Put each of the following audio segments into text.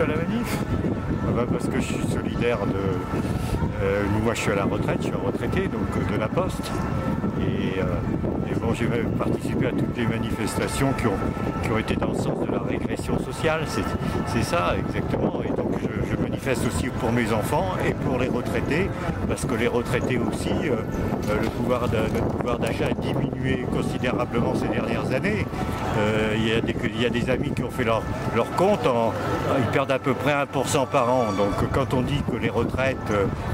à la manif Ah bah, Parce que je suis solidaire de. euh, moi, je suis à la retraite, je suis un retraité, donc euh, de la Poste. Et, euh, et bon, j'ai participé à toutes les manifestations qui ont, qui ont été dans le sens de la régression sociale. C'est ça, exactement. Et donc, aussi pour mes enfants et pour les retraités, parce que les retraités aussi, euh, euh, le pouvoir de- notre pouvoir d'achat a diminué considérablement ces dernières années. Euh, Il y, a des- il y a des amis qui ont fait leur, leur compte, en- ils perdent à peu près 1% par an. Donc quand on dit que les retraites,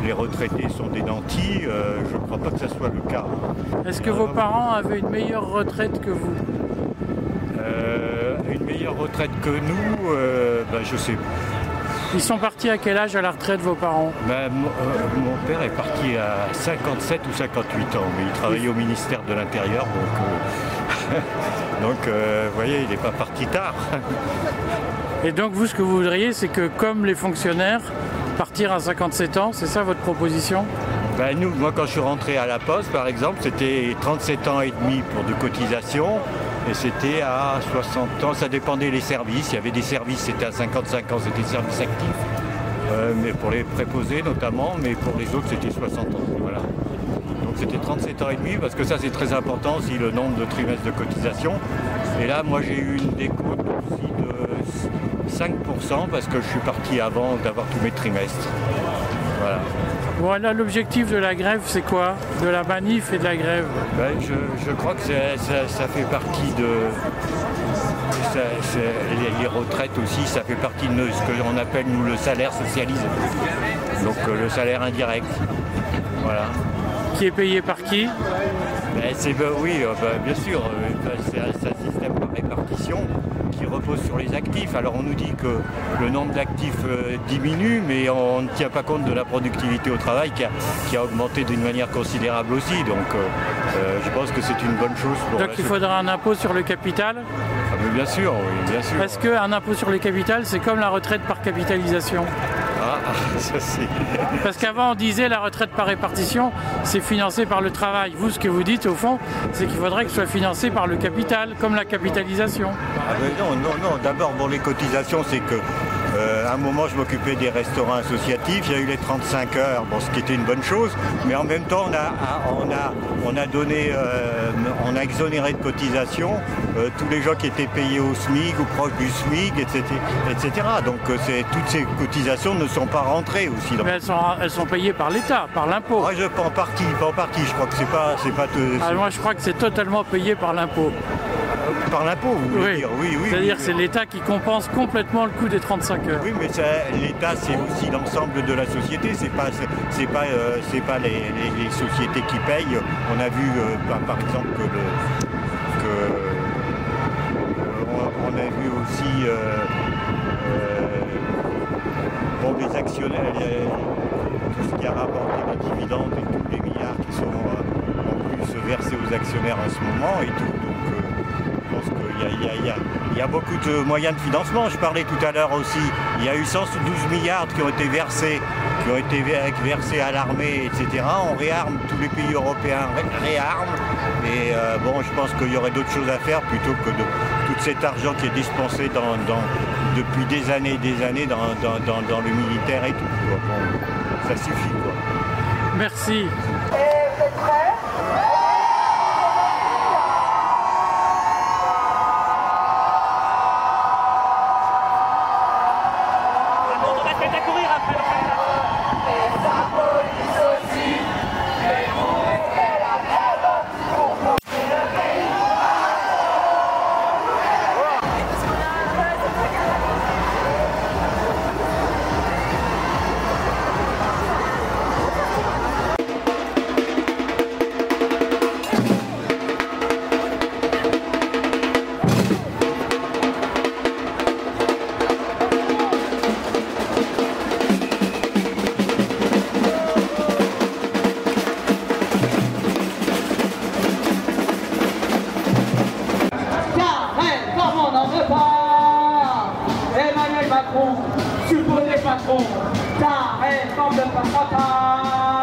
les retraités sont des nantis, euh, je ne crois pas que ce soit le cas. Est-ce que vos parents avaient une meilleure retraite que vous? Une meilleure retraite que nous, ben, je sais pas. Ils sont partis à quel âge à la retraite, vos parents? Ben, mon, euh, mon père est parti à 57 ou 58 ans, mais il travaillait au ministère de l'Intérieur, donc, euh, donc euh, vous voyez, il n'est pas parti tard. Et donc, vous, ce que vous voudriez, c'est que, comme les fonctionnaires, partir à 57 ans, c'est ça votre proposition? Ben, nous, moi, quand je suis rentré à la Poste, par exemple, c'était 37 ans et demi pour de cotisation, et c'était à 60 ans, ça dépendait des services. Il y avait des services, c'était à 55 ans, c'était service actif, Euh, mais pour les préposés notamment, mais pour les autres, c'était 60 ans. Donc c'était 37 ans et demi, parce que ça, c'est très important aussi, le nombre de trimestres de cotisation. Et là, moi, j'ai eu une décote aussi de 5%, parce que je suis parti avant d'avoir tous mes trimestres. Voilà. Voilà, l'objectif de la grève, c'est quoi? De la manif et de la grève? Ben, je, je crois que ça, ça fait partie de. ça- les, les retraites aussi, ça fait partie de ce que l'on appelle nous le salaire socialisé. Donc euh, le salaire indirect. Voilà. Qui est payé par qui? Ben, c'est, ben, oui, euh, ben, bien sûr, euh, ben, c'est un, c'est un système par répartition qui repose sur les actifs. Alors on nous dit que le nombre d'actifs euh, diminue, mais on ne tient pas compte de la productivité au travail qui a, qui a augmenté d'une manière considérable aussi. Donc euh, je pense que c'est une bonne chose pour Donc il faudra un impôt sur le capital. Ah, bien sûr, oui, bien sûr. Est-ce qu'un impôt sur le capital, c'est comme la retraite par capitalisation ça c'est. Parce qu'avant, on disait la retraite par répartition, c'est financé par le travail. Vous, ce que vous dites, au fond, c'est qu'il faudrait que ce soit financé par le capital, comme la capitalisation. Ah, mais non, non, non. D'abord, bon, les cotisations, c'est que. Euh, à un moment, je m'occupais des restaurants associatifs. Il y a eu les 35 heures, bon, ce qui était une bonne chose. Mais en même temps, on a, on a, on a donné, euh, on a exonéré de cotisations euh, tous les gens qui étaient payés au SMIC ou proche du SMIC, etc., etc. Donc, euh, toutes ces cotisations ne sont pas rentrées aussi. dans- Mais elles sont, elles sont payées par l'État, par l'impôt. Moi, je en partie, pas en partie. Je crois que c'est pas, c'est pas te- Ah, moi, je crois que c'est totalement payé par l'impôt. Par l'impôt, vous voulez Oui. dire Oui, oui. C'est-à-dire oui, que c'est oui. l'État qui compense complètement le coût des 35 heures. Oui, mais l'État, c'est aussi l'ensemble de la société. C'est pas, c'est- pas, euh, c'est pas les, les- les sociétés qui payent. On a vu, euh, par, par exemple, que, le, que euh, on, on a vu aussi euh, euh, bon, les actionnaires, tout ce qui a rapporté les dividendes et tous les milliards qui sont euh, en plus versés aux actionnaires en ce moment et tout. Pense qu'il y a, beaucoup de moyens de financement. Je parlais tout à l'heure aussi. Il y a eu 112 milliards qui ont été versés, qui ont été ver- versés à l'armée, etc. On réarme, tous les pays européens ré- réarment. Et euh, bon, je pense qu'il y aurait d'autres choses à faire plutôt que de tout cet argent qui est dispensé depuis des années et des années dans, le militaire et tout. Bon, ça suffit. Merci. จ้าให้ต้องเดินปัสสาวะ